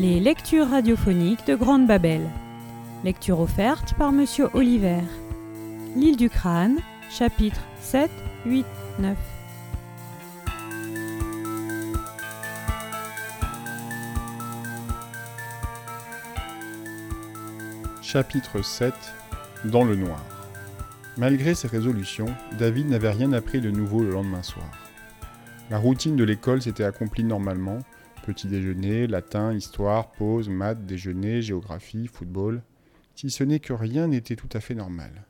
Les lectures radiophoniques de Grande Babel. Lecture offerte par Monsieur Oliver. L'île du crâne, chapitres 7, 8, 9. Chapitre 7 Dans le noir. Malgré ses résolutions, David n'avait rien appris de nouveau le lendemain soir. La routine de l'école s'était accomplie normalement, petit déjeuner, latin, histoire, pause, maths, déjeuner, géographie, football, si ce n'est que rien n'était tout à fait normal.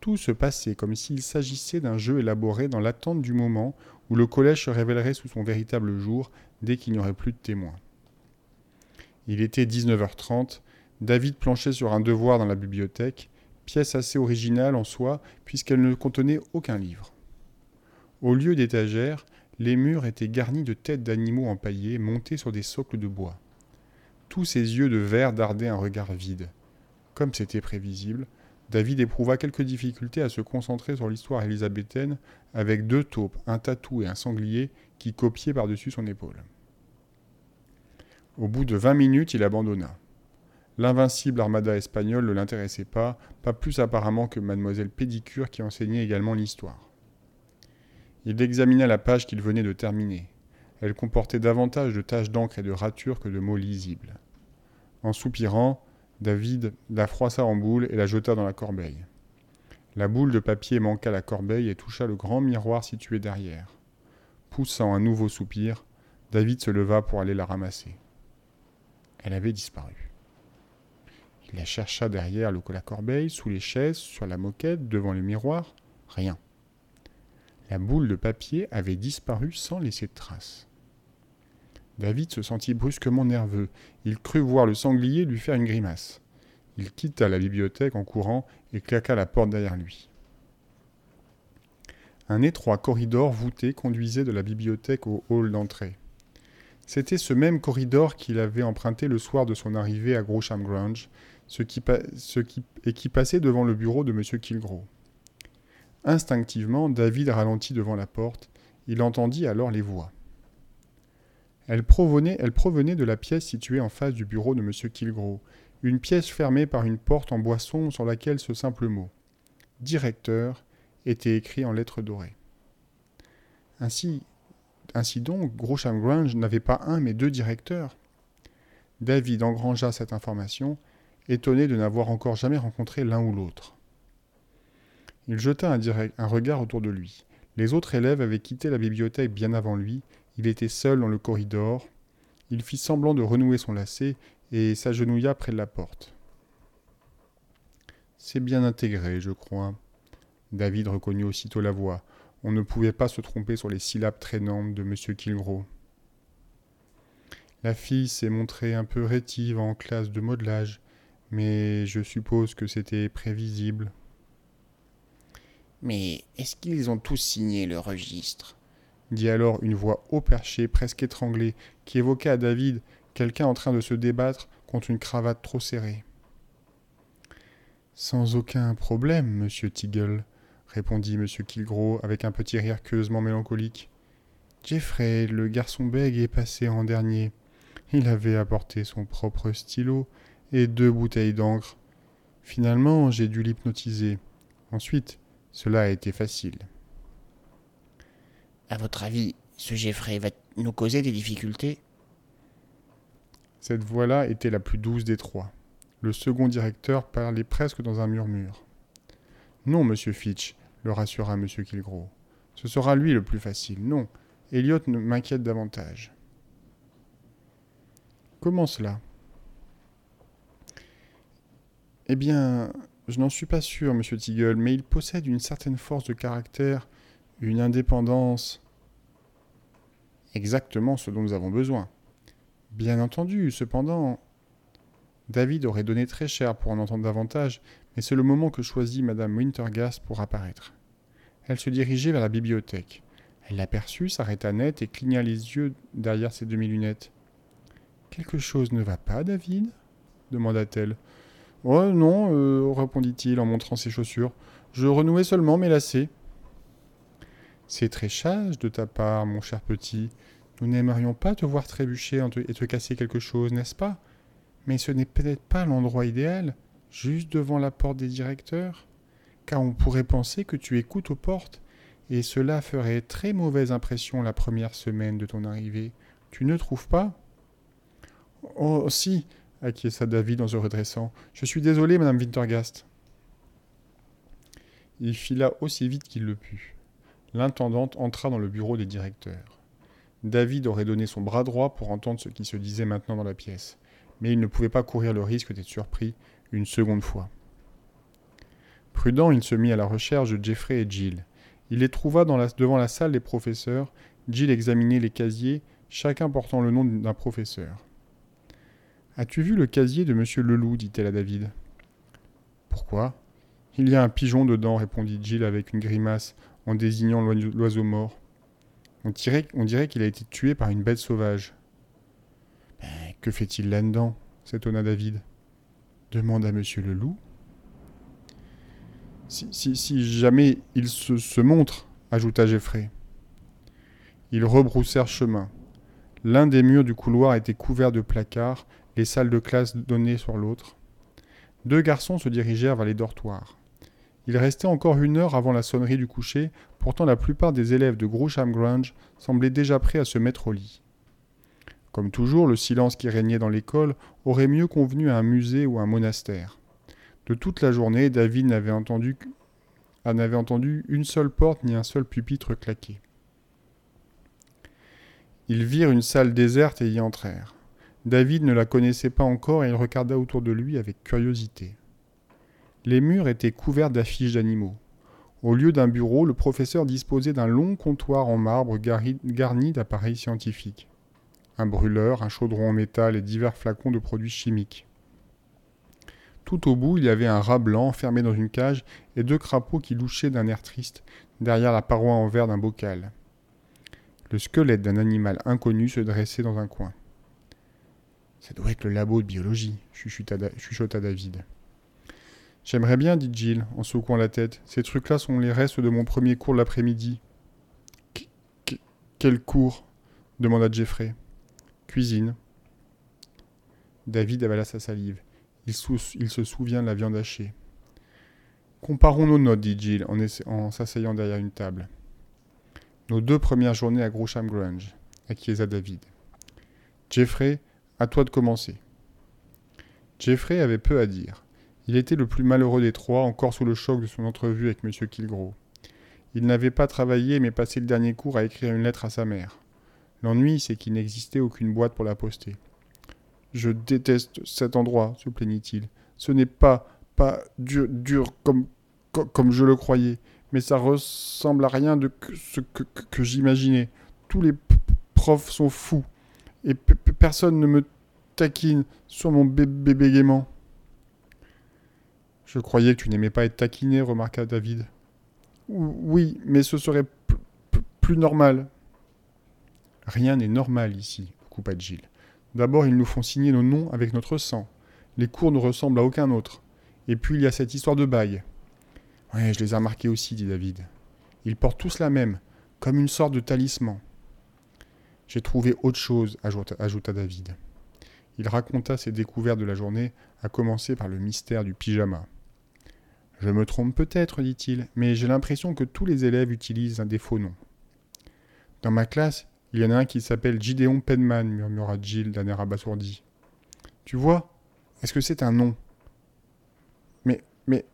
Tout se passait comme s'il s'agissait d'un jeu élaboré dans l'attente du moment où le collège se révélerait sous son véritable jour dès qu'il n'y aurait plus de témoins. Il était 19h30, David planchait sur un devoir dans la bibliothèque, pièce assez originale en soi puisqu'elle ne contenait aucun livre. Au lieu d'étagères, les murs étaient garnis de têtes d'animaux empaillés montés sur des socles de bois. Tous ses yeux de verre dardaient un regard vide. Comme c'était prévisible, David éprouva quelques difficultés à se concentrer sur l'histoire élisabéthaine avec deux taupes, un tatou et un sanglier qui copiaient par-dessus son épaule. Au bout de vingt minutes, il abandonna. L'invincible armada espagnole ne l'intéressait pas, pas plus apparemment que mademoiselle Pédicure qui enseignait également l'histoire. Il examina la page qu'il venait de terminer. Elle comportait davantage de taches d'encre et de ratures que de mots lisibles. En soupirant, David la froissa en boule et la jeta dans la corbeille. La boule de papier manqua la corbeille et toucha le grand miroir situé derrière. Poussant un nouveau soupir, David se leva pour aller la ramasser. Elle avait disparu. Il la chercha derrière le la corbeille, sous les chaises, sur la moquette, devant le miroir. Rien. La boule de papier avait disparu sans laisser de trace. David se sentit brusquement nerveux. Il crut voir le sanglier lui faire une grimace. Il quitta la bibliothèque en courant et claqua la porte derrière lui. Un étroit corridor voûté conduisait de la bibliothèque au hall d'entrée. C'était ce même corridor qu'il avait emprunté le soir de son arrivée à Grosham Grange ce qui, et qui passait devant le bureau de M. Kilgrew. Instinctivement, David ralentit devant la porte. Il entendit alors les voix. Elles provenaient, de la pièce située en face du bureau de M. Kilgrew, une pièce fermée par une porte en bois sombre sur laquelle ce simple mot Directeur était écrit en lettres dorées. Ainsi, ainsi donc, Grosham Grange n'avait pas un mais deux directeurs. David engrangea cette information étonné de n'avoir encore jamais rencontré l'un ou l'autre. Il jeta un, regard autour de lui. Les autres élèves avaient quitté la bibliothèque bien avant lui, il était seul dans le corridor. Il fit semblant de renouer son lacet et s'agenouilla près de la porte. C'est bien intégré, je crois. David reconnut aussitôt la voix. On ne pouvait pas se tromper sur les syllabes traînantes de M. Kilgrew. La fille s'est montrée un peu rétive en classe de modelage mais je suppose que c'était prévisible. Mais est-ce qu'ils ont tous signé le registre? Dit alors une voix haut perchée, presque étranglée, qui évoquait à David quelqu'un en train de se débattre contre une cravate trop serrée. Sans aucun problème, monsieur Tiggle, répondit monsieur Kilgrew avec un petit rire queusement mélancolique. Jeffrey, le garçon bègue, est passé en dernier. Il avait apporté son propre stylo et deux bouteilles d'encre. Finalement, j'ai dû l'hypnotiser. Ensuite, cela a été facile. À votre avis, ce Jeffrey va nous causer des difficultés? Cette voix-là était la plus douce des trois. Le second directeur parlait presque dans un murmure. Non, monsieur Fitch, le rassura M. Kilgrew. Ce sera lui le plus facile. Non, Elliot m'inquiète davantage. Comment cela? Eh bien, je n'en suis pas sûr, monsieur Tiggle, mais il possède une certaine force de caractère, une indépendance. Exactement ce dont nous avons besoin. Bien entendu, cependant. David aurait donné très cher pour en entendre davantage, mais c'est le moment que choisit madame Wintergast pour apparaître. Elle se dirigeait vers la bibliothèque. Elle l'aperçut, s'arrêta net et cligna les yeux derrière ses demi-lunettes. Quelque chose ne va pas, David? demanda-t-elle. Oh non, euh, répondit-il en montrant ses chaussures. Je renouais seulement mes lacets. C'est très sage de ta part, mon cher petit, Nous n'aimerions pas te voir trébucher et te casser quelque chose, n'est-ce pas? Mais ce n'est peut-être pas l'endroit idéal, juste devant la porte des directeurs, car on pourrait penser que tu écoutes aux portes, et cela ferait très mauvaise impression la première semaine de ton arrivée. Tu ne trouves pas? Oh, si, acquiesça David en se redressant. Je suis désolé, madame Wintergast. Il fila aussi vite qu'il le put. L'intendante entra dans le bureau des directeurs. David aurait donné son bras droit pour entendre ce qui se disait maintenant dans la pièce, mais il ne pouvait pas courir le risque d'être surpris une seconde fois. Prudent, il se mit à la recherche de Jeffrey et Jill. Il les trouva devant la salle des professeurs. Jill examinait les casiers, chacun portant le nom d'un professeur. As-tu vu le casier de monsieur Leloup dit-elle à David. Pourquoi? Il y a un pigeon dedans, répondit Jill avec une grimace en désignant l'oiseau mort. On dirait, qu'il a été tué par une bête sauvage. Ben, que fait-il là-dedans? s'étonna David. Demande à monsieur Leloup. Si, si, jamais il se, se montre, ajouta Geoffrey. Ils rebroussèrent chemin. L'un des murs du couloir était couvert de placards, les salles de classe donnaient sur l'autre. Deux garçons se dirigèrent vers les dortoirs. Il restait encore une heure avant la sonnerie du coucher, pourtant la plupart des élèves de Groucham Grange semblaient déjà prêts à se mettre au lit. Comme toujours, le silence qui régnait dans l'école aurait mieux convenu à un musée ou à un monastère. De toute la journée, David n'avait entendu, n'avait entendu une seule porte ni un seul pupitre claquer. Ils virent une salle déserte et y entrèrent. David ne la connaissait pas encore et il regarda autour de lui avec curiosité. Les murs étaient couverts d'affiches d'animaux. Au lieu d'un bureau, le professeur disposait d'un long comptoir en marbre garni d'appareils scientifiques. Un brûleur, un chaudron en métal et divers flacons de produits chimiques. Tout au bout, il y avait un rat blanc enfermé dans une cage et deux crapauds qui louchaient d'un air triste derrière la paroi en verre d'un bocal. Le squelette d'un animal inconnu se dressait dans un coin. Ça doit être le labo de biologie, chuchota David. J'aimerais bien, dit Jill, en secouant la tête. Ces trucs-là sont les restes de mon premier cours de l'après-midi. Quel cours? demanda Jeffrey. Cuisine. David avala sa salive. Il, se souvient de la viande hachée. Comparons nos notes, dit Jill en, s'asseyant derrière une table. Nos deux premières journées à Groucham Grange, acquiesça David. Jeffrey, à toi de commencer. Jeffrey avait peu à dire. Il était le plus malheureux des trois, encore sous le choc de son entrevue avec M. Kilgro. Il n'avait pas travaillé, mais passé le dernier cours à écrire une lettre à sa mère. L'ennui, c'est qu'il n'existait aucune boîte pour la poster. Je déteste cet endroit, se plaignit-il. Ce n'est pas, pas dur, dur comme, comme je le croyais, mais ça ressemble à rien de ce que, que, j'imaginais. Tous les profs sont fous, et personne ne me taquine sur mon bébé gaiement. Je croyais que tu n'aimais pas être taquiné, remarqua David. Oui, mais ce serait plus normal. Rien n'est normal ici, coupa Jill. D'abord, ils nous font signer nos noms avec notre sang. Les cours ne ressemblent à aucun autre. Et puis, il y a cette histoire de bague. Ouais, je les ai remarqués aussi, dit David. Ils portent tous la même, comme une sorte de talisman. J'ai trouvé autre chose, ajouta, David. Il raconta ses découvertes de la journée, à commencer par le mystère du pyjama. Je me trompe peut-être, dit-il, mais j'ai l'impression que tous les élèves utilisent un des faux noms. Dans ma classe, il y en a un qui s'appelle Gideon Penman, murmura Jill d'un air abasourdi. Tu vois Est-ce que c'est un nom? Mais, mais,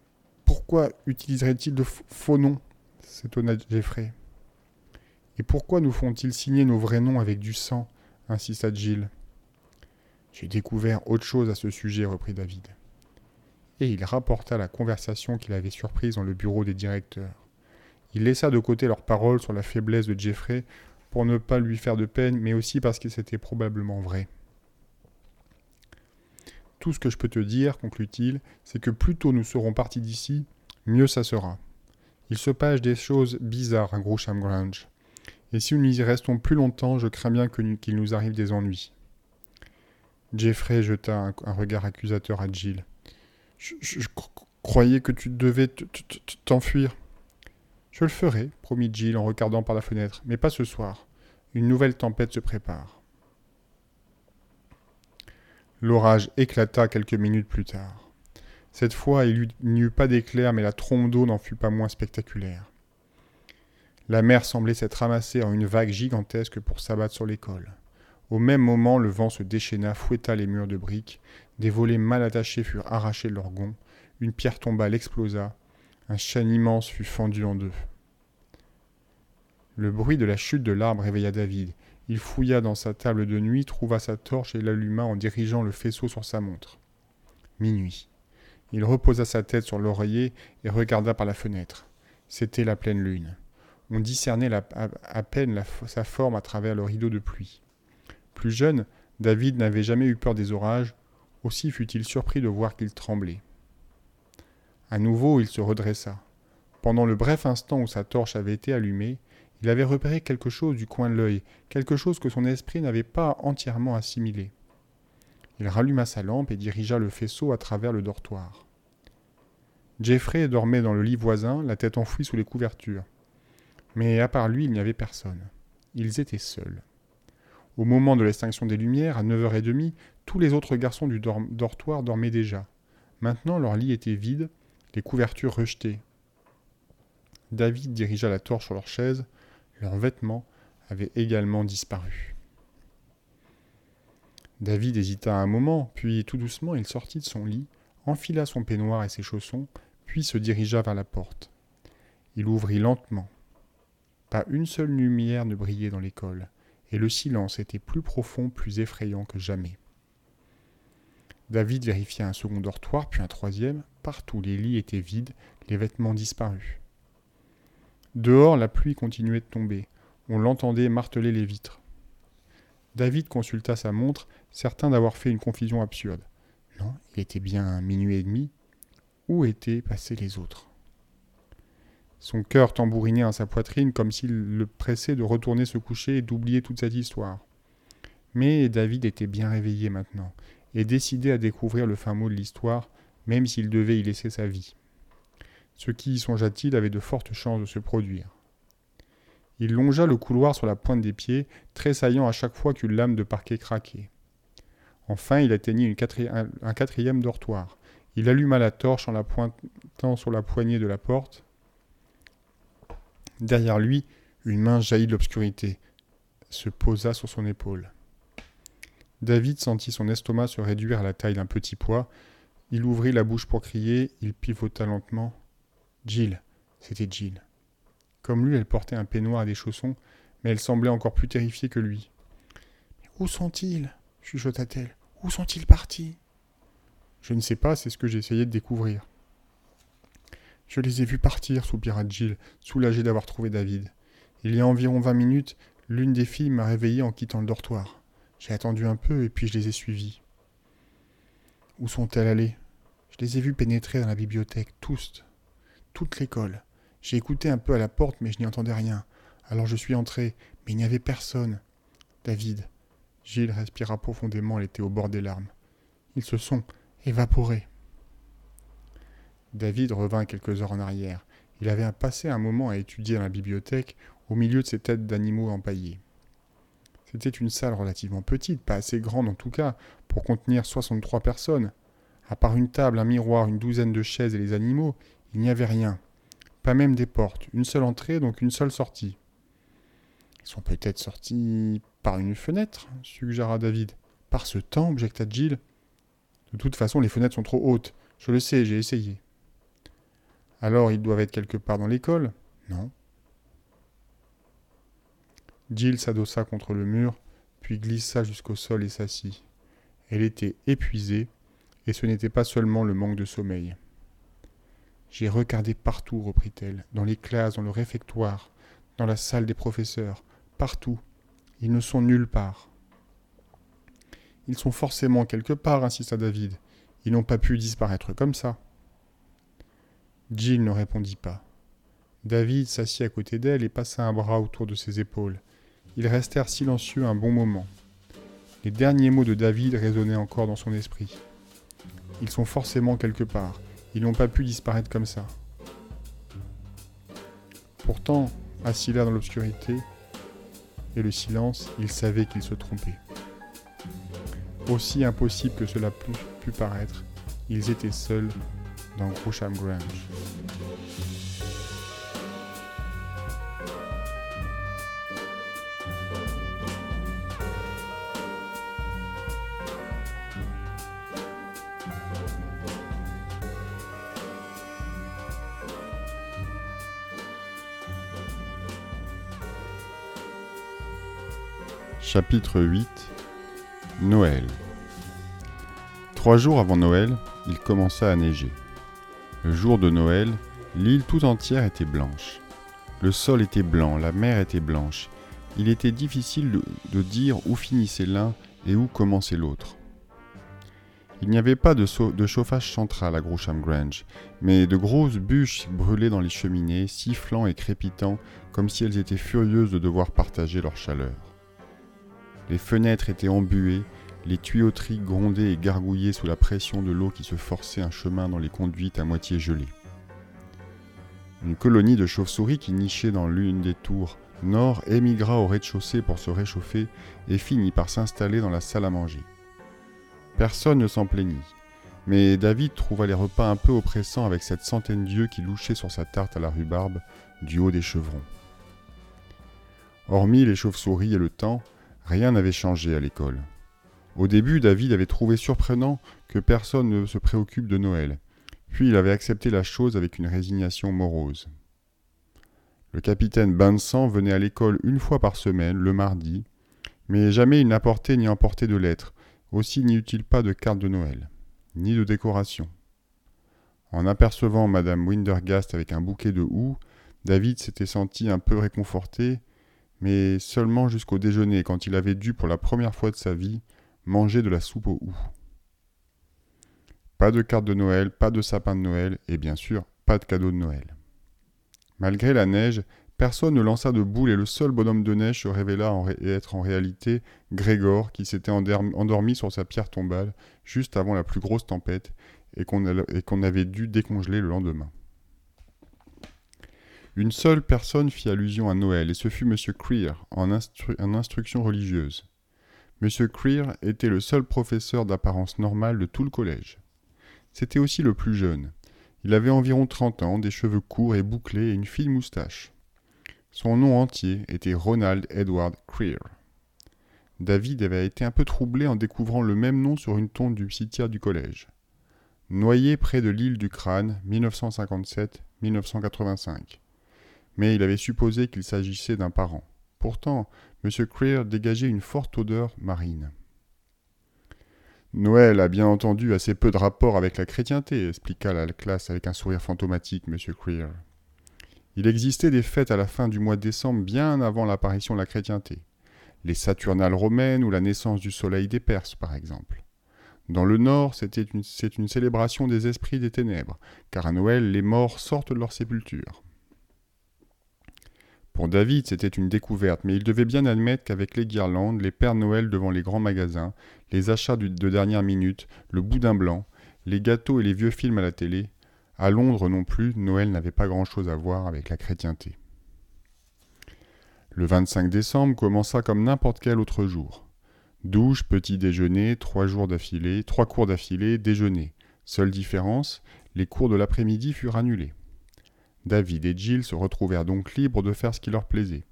pourquoi utiliserait-il de faux noms? s'étonna Jeffrey. Et pourquoi nous font-ils signer nos vrais noms avec du sang insista Jill. J'ai découvert autre chose à ce sujet, reprit David. Et il rapporta la conversation qu'il avait surprise dans le bureau des directeurs. Il laissa de côté leurs paroles sur la faiblesse de Jeffrey pour ne pas lui faire de peine, mais aussi parce que c'était probablement vrai. Tout ce que je peux te dire, conclut-il, c'est que plus tôt nous serons partis d'ici, mieux ça sera. Il se passe des choses bizarres à Groucham Grange. Et si nous y restons plus longtemps, je crains bien qu'il nous arrive des ennuis. Jeffrey jeta un, regard accusateur à Jill. Je, croyais que tu devais t'enfuir. Je le ferai, promit Jill en regardant par la fenêtre, mais pas ce soir. Une nouvelle tempête se prépare. L'orage éclata quelques minutes plus tard. Cette fois, il n'y eut pas d'éclair, mais la trombe d'eau n'en fut pas moins spectaculaire. La mer semblait s'être ramassée en une vague gigantesque pour s'abattre sur l'école. Au même moment, le vent se déchaîna, fouetta les murs de briques, des volets mal attachés furent arrachés de leurs gonds, une pierre tomba, l'explosa, un chêne immense fut fendu en deux. Le bruit de la chute de l'arbre réveilla David. Il fouilla dans sa table de nuit, trouva sa torche et l'alluma en dirigeant le faisceau sur sa montre. Minuit. Il reposa sa tête sur l'oreiller et regarda par la fenêtre. C'était la pleine lune. On discernait à, peine sa forme à travers le rideau de pluie. Plus jeune, David n'avait jamais eu peur des orages, aussi fut-il surpris de voir qu'il tremblait. À nouveau, il se redressa. Pendant le bref instant où sa torche avait été allumée, il avait repéré quelque chose du coin de l'œil, quelque chose que son esprit n'avait pas entièrement assimilé. Il ralluma sa lampe et dirigea le faisceau à travers le dortoir. Jeffrey dormait dans le lit voisin, la tête enfouie sous les couvertures. Mais à part lui, il n'y avait personne. Ils étaient seuls. Au moment de l'extinction des lumières, à 9h30, tous les autres garçons du dortoir dormaient déjà. Maintenant, leur lit était vide, les couvertures rejetées. David dirigea la torche sur leur chaise, leurs vêtements avaient également disparu. David hésita un moment, puis tout doucement il sortit de son lit, enfila son peignoir et ses chaussons, puis se dirigea vers la porte. Il ouvrit lentement. Pas une seule lumière ne brillait dans l'école, et le silence était plus profond, plus effrayant que jamais. David vérifia un second dortoir, puis un troisième. Partout les lits étaient vides, les vêtements disparus. Dehors, la pluie continuait de tomber. On l'entendait marteler les vitres. David consulta sa montre, certain d'avoir fait une confusion absurde. Non, il était bien minuit et demi. Où étaient passés les autres? Son cœur tambourinait à sa poitrine comme s'il le pressait de retourner se coucher et d'oublier toute cette histoire. Mais David était bien réveillé maintenant, et décidé à découvrir le fin mot de l'histoire, même s'il devait y laisser sa vie. Ce qui, songea-t-il, avait de fortes chances de se produire. Il longea le couloir sur la pointe des pieds, tressaillant à chaque fois qu'une lame de parquet craquait. Enfin, il atteignit un quatrième dortoir. Il alluma la torche en la pointant sur la poignée de la porte. Derrière lui, une main jaillit de l'obscurité, se posa sur son épaule. David sentit son estomac se réduire à la taille d'un petit pois. Il ouvrit la bouche pour crier, il pivota lentement. Jill, c'était Jill. Comme lui, elle portait un peignoir et des chaussons, mais elle semblait encore plus terrifiée que lui. Où sont-ils? chuchota-t-elle. Où sont-ils partis? Je ne sais pas, c'est ce que j'essayais de découvrir. Je les ai vus partir, soupira Jill, soulagée d'avoir trouvé David. Il y a environ vingt minutes, l'une des filles m'a réveillée en quittant le dortoir. J'ai attendu un peu et puis je les ai suivies. Où sont-elles allées? Je les ai vues pénétrer dans la bibliothèque, tous, toute l'école. J'ai écouté un peu à la porte, mais je n'y entendais rien. Alors je suis entré, mais il n'y avait personne. David. Gilles respira profondément, elle était au bord des larmes. Ils se sont évaporés. David revint quelques heures en arrière. Il avait passé un moment à étudier la bibliothèque, au milieu de ces têtes d'animaux empaillés. C'était une salle relativement petite, pas assez grande en tout cas, pour contenir 63 personnes. À part une table, un miroir, une douzaine de chaises et les animaux, il n'y avait rien. Pas même des portes. Une seule entrée, donc une seule sortie. Ils sont peut-être sortis par une fenêtre, suggéra David. Par ce temps, objecta Jill. De toute façon, les fenêtres sont trop hautes. Je le sais, j'ai essayé. Alors, ils doivent être quelque part dans l'école? Non. Jill s'adossa contre le mur, puis glissa jusqu'au sol et s'assit. Elle était épuisée, et ce n'était pas seulement le manque de sommeil. J'ai regardé partout, reprit-elle, dans les classes, dans le réfectoire, dans la salle des professeurs, partout. Ils ne sont nulle part. Ils sont forcément quelque part, insista David. Ils n'ont pas pu disparaître comme ça. Jill ne répondit pas. David s'assit à côté d'elle et passa un bras autour de ses épaules. Ils restèrent silencieux un bon moment. Les derniers mots de David résonnaient encore dans son esprit. Ils sont forcément quelque part. Ils n'ont pas pu disparaître comme ça. Pourtant, assis là dans l'obscurité, et le silence, il savait qu'il se trompait. Aussi impossible que cela pût paraître, ils étaient seuls dans Grosham Grange. Chapitre 8 Noël Trois jours avant Noël, il commença à neiger. Le jour de Noël, l'île tout entière était blanche. Le sol était blanc, la mer était blanche. Il était difficile de, dire où finissait l'un et où commençait l'autre. Il n'y avait pas de, chauffage central à Grosham Grange, mais de grosses bûches brûlaient dans les cheminées, sifflant et crépitant comme si elles étaient furieuses de devoir partager leur chaleur. Les fenêtres étaient embuées, les tuyauteries grondaient et gargouillaient sous la pression de l'eau qui se forçait un chemin dans les conduites à moitié gelées. Une colonie de chauves-souris qui nichait dans l'une des tours nord émigra au rez-de-chaussée pour se réchauffer et finit par s'installer dans la salle à manger. Personne ne s'en plaignit, mais David trouva les repas un peu oppressants avec cette centaine d'yeux qui louchaient sur sa tarte à la rhubarbe du haut des chevrons. Hormis les chauves-souris et le temps, Rien n'avait changé à l'école. Au début, David avait trouvé surprenant que personne ne se préoccupe de Noël, puis il avait accepté la chose avec une résignation morose. Le capitaine Vincent venait à l'école une fois par semaine, le mardi, mais jamais il n'apportait ni emportait de lettres, aussi n'y eut-il pas de carte de Noël, ni de décoration. En apercevant madame Windergast avec un bouquet de houx, David s'était senti un peu réconforté mais seulement jusqu'au déjeuner quand il avait dû pour la première fois de sa vie manger de la soupe au hou. Pas de carte de Noël, pas de sapin de Noël et bien sûr pas de cadeau de Noël. Malgré la neige, personne ne lança de boule et le seul bonhomme de neige se révéla être en réalité Grégor qui s'était endormi sur sa pierre tombale juste avant la plus grosse tempête et qu'on avait dû décongeler le lendemain. Une seule personne fit allusion à Noël, et ce fut M. Creer, en, instruction religieuse. M. Creer était le seul professeur d'apparence normale de tout le collège. C'était aussi le plus jeune. Il avait environ trente ans, des cheveux courts et bouclés et une fine moustache. Son nom entier était Ronald Edward Creer. David avait été un peu troublé en découvrant le même nom sur une tombe du cimetière du collège. Noyé près de l'île du Crâne, 1957-1985 mais il avait supposé qu'il s'agissait d'un parent. Pourtant, M. Creer dégageait une forte odeur marine. Noël a bien entendu assez peu de rapport avec la chrétienté, expliqua la classe avec un sourire fantomatique M. Creer. Il existait des fêtes à la fin du mois de décembre bien avant l'apparition de la chrétienté. Les Saturnales romaines ou la naissance du soleil des Perses, par exemple. Dans le Nord, c'est une, une célébration des esprits des ténèbres, car à Noël, les morts sortent de leur sépulture. Pour David, c'était une découverte, mais il devait bien admettre qu'avec les guirlandes, les Pères Noël devant les grands magasins, les achats de dernière minute, le boudin blanc, les gâteaux et les vieux films à la télé, à Londres non plus, Noël n'avait pas grand-chose à voir avec la chrétienté. Le 25 décembre commença comme n'importe quel autre jour. Douche, petit déjeuner, trois jours d'affilée, trois cours d'affilée, déjeuner. Seule différence, les cours de l'après-midi furent annulés. David et Jill se retrouvèrent donc libres de faire ce qui leur plaisait.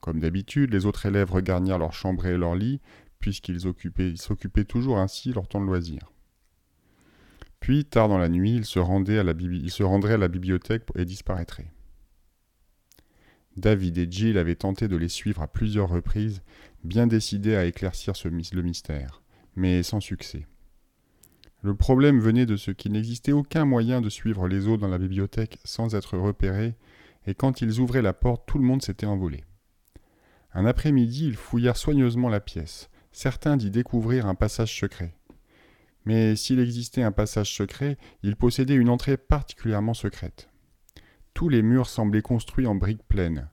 Comme d'habitude, les autres élèves regarnirent leur chambre et leur lit, puisqu'ils s'occupaient toujours ainsi leur temps de loisir. Puis, tard dans la nuit, ils se, rendraient à la bibliothèque et disparaîtraient. David et Jill avaient tenté de les suivre à plusieurs reprises, bien décidés à éclaircir le mystère, mais sans succès. Le problème venait de ce qu'il n'existait aucun moyen de suivre les autres dans la bibliothèque sans être repérés, et quand ils ouvraient la porte, tout le monde s'était envolé. Un après-midi, ils fouillèrent soigneusement la pièce, certains d'y découvrir un passage secret. Mais s'il existait un passage secret, il possédait une entrée particulièrement secrète. Tous les murs semblaient construits en briques pleines.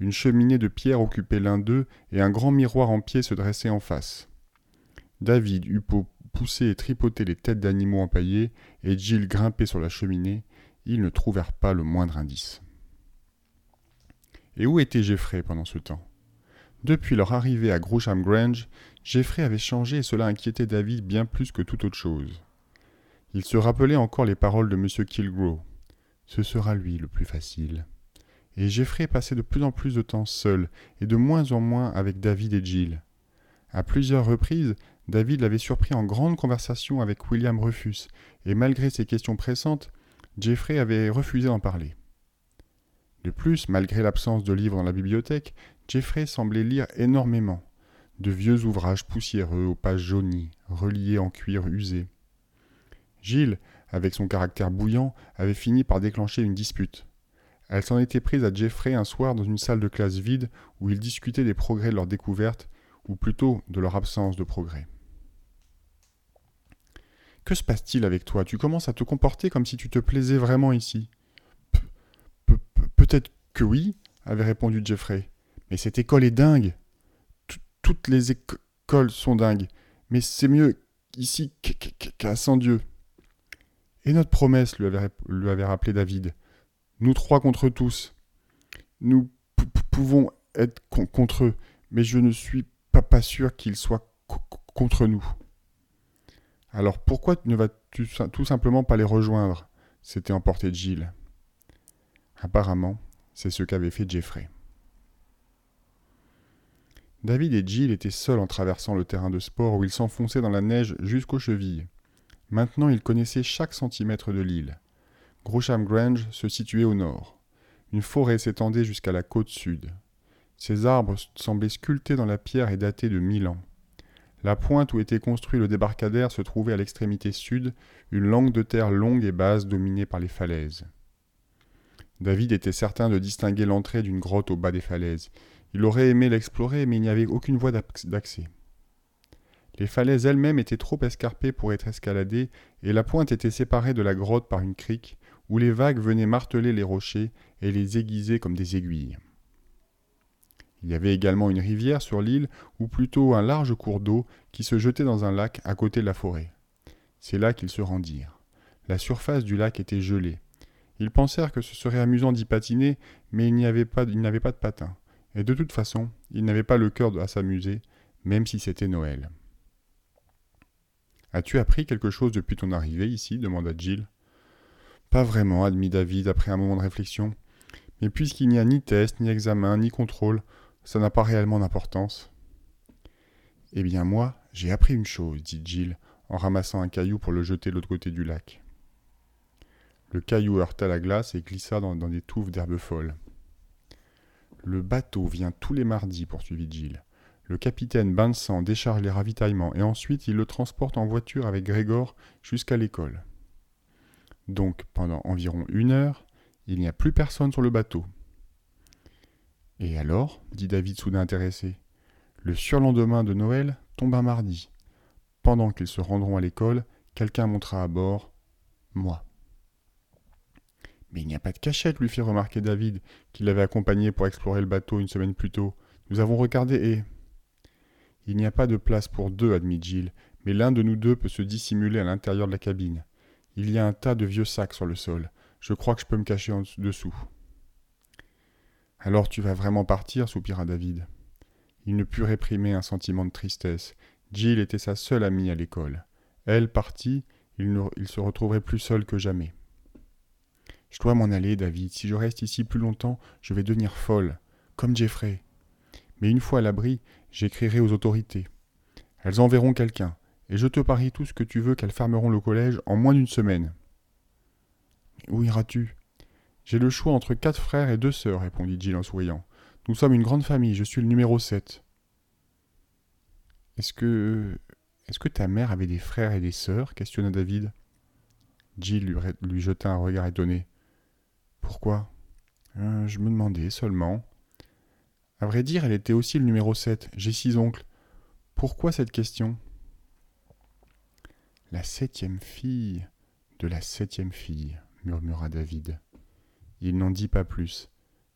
Une cheminée de pierre occupait l'un d'eux, et un grand miroir en pied se dressait en face. David eut pousser et tripoter les têtes d'animaux empaillés, et Jill grimpait sur la cheminée, ils ne trouvèrent pas le moindre indice. Et où était Geoffrey pendant ce temps? Depuis leur arrivée à Grosham Grange, Jeffrey avait changé et cela inquiétait David bien plus que toute autre chose. Il se rappelait encore les paroles de M. Kilgrow. Ce sera lui le plus facile. Et Jeffrey passait de plus en plus de temps seul et de moins en moins avec David et Jill. À plusieurs reprises, David l'avait surpris en grande conversation avec William Rufus, et malgré ses questions pressantes, Jeffrey avait refusé d'en parler. De plus, malgré l'absence de livres dans la bibliothèque, Jeffrey semblait lire énormément, de vieux ouvrages poussiéreux aux pages jaunies, reliés en cuir usé. Gilles, avec son caractère bouillant, avait fini par déclencher une dispute. Elle s'en était prise à Jeffrey un soir dans une salle de classe vide où ils discutaient des progrès de leur découverte, ou plutôt de leur absence de progrès. Que se passe-t-il avec toi? Tu commences à te comporter comme si tu te plaisais vraiment ici. Peut-être que oui, avait répondu Jeffrey. Mais cette école est dingue. Toutes les écoles sont dingues. Mais c'est mieux ici qu'à sans Dieu. Et notre promesse, lui avait, rappelé David. Nous trois contre tous. Nous pouvons être contre eux, mais je ne suis pas sûr qu'ils soient contre nous. Alors pourquoi ne vas-tu tout simplement pas les rejoindre? S'était emporté Jill. Apparemment, c'est ce qu'avait fait Jeffrey. David et Jill étaient seuls en traversant le terrain de sport où ils s'enfonçaient dans la neige jusqu'aux chevilles. Maintenant, ils connaissaient chaque centimètre de l'île. Grosham Grange se situait au nord. Une forêt s'étendait jusqu'à la côte sud. Ces arbres semblaient sculptés dans la pierre et datés de mille ans. La pointe où était construit le débarcadère se trouvait à l'extrémité sud, une langue de terre longue et basse dominée par les falaises. David était certain de distinguer l'entrée d'une grotte au bas des falaises. Il aurait aimé l'explorer, mais il n'y avait aucune voie d'accès. Les falaises elles-mêmes étaient trop escarpées pour être escaladées, et la pointe était séparée de la grotte par une crique, où les vagues venaient marteler les rochers et les aiguiser comme des aiguilles. Il y avait également une rivière sur l'île, ou plutôt un large cours d'eau qui se jetait dans un lac à côté de la forêt. C'est là qu'ils se rendirent. La surface du lac était gelée. Ils pensèrent que ce serait amusant d'y patiner, mais ils n'avaient pas, pas de patin. Et de toute façon, ils n'avaient pas le cœur à s'amuser, même si c'était Noël. As-tu appris quelque chose depuis ton arrivée ici? demanda Jill. Pas vraiment, admit David après un moment de réflexion. Mais puisqu'il n'y a ni test, ni examen, ni contrôle, ça n'a pas réellement d'importance. Eh bien moi, j'ai appris une chose, dit Jill, en ramassant un caillou pour le jeter de l'autre côté du lac. Le caillou heurta la glace et glissa dans, des touffes d'herbes folles. Le bateau vient tous les mardis, poursuivit Jill. Le capitaine Vincent décharge les ravitaillements et ensuite il le transporte en voiture avec Grégor jusqu'à l'école. Donc pendant environ une heure, il n'y a plus personne sur le bateau. Et alors dit David soudain intéressé. Le surlendemain de Noël tombe un mardi. Pendant qu'ils se rendront à l'école, quelqu'un montera à bord moi. Mais il n'y a pas de cachette, lui fit remarquer David, qui l'avait accompagné pour explorer le bateau une semaine plus tôt. Nous avons regardé et. Il n'y a pas de place pour deux, admit Jill, mais l'un de nous deux peut se dissimuler à l'intérieur de la cabine. Il y a un tas de vieux sacs sur le sol. Je crois que je peux me cacher en dessous. Alors tu vas vraiment partir soupira David. Il ne put réprimer un sentiment de tristesse. Jill était sa seule amie à l'école. Elle partie, il, se retrouverait plus seul que jamais. Je dois m'en aller, David. Si je reste ici plus longtemps, je vais devenir folle, comme Jeffrey. Mais une fois à l'abri, j'écrirai aux autorités. Elles enverront quelqu'un, et je te parie tout ce que tu veux qu'elles fermeront le collège en moins d'une semaine. Où iras-tu? J'ai le choix entre quatre frères et deux sœurs, répondit Jill en souriant. Nous sommes une grande famille, je suis le numéro sept. Est-ce que. Est-ce que ta mère avait des frères et des sœurs? questionna David. Jill lui, jeta un regard étonné. Pourquoi? Euh, Je me demandais seulement. À vrai dire, elle était aussi le numéro sept. J'ai six oncles. Pourquoi cette question? La septième fille de la septième fille, murmura David. Il n'en dit pas plus.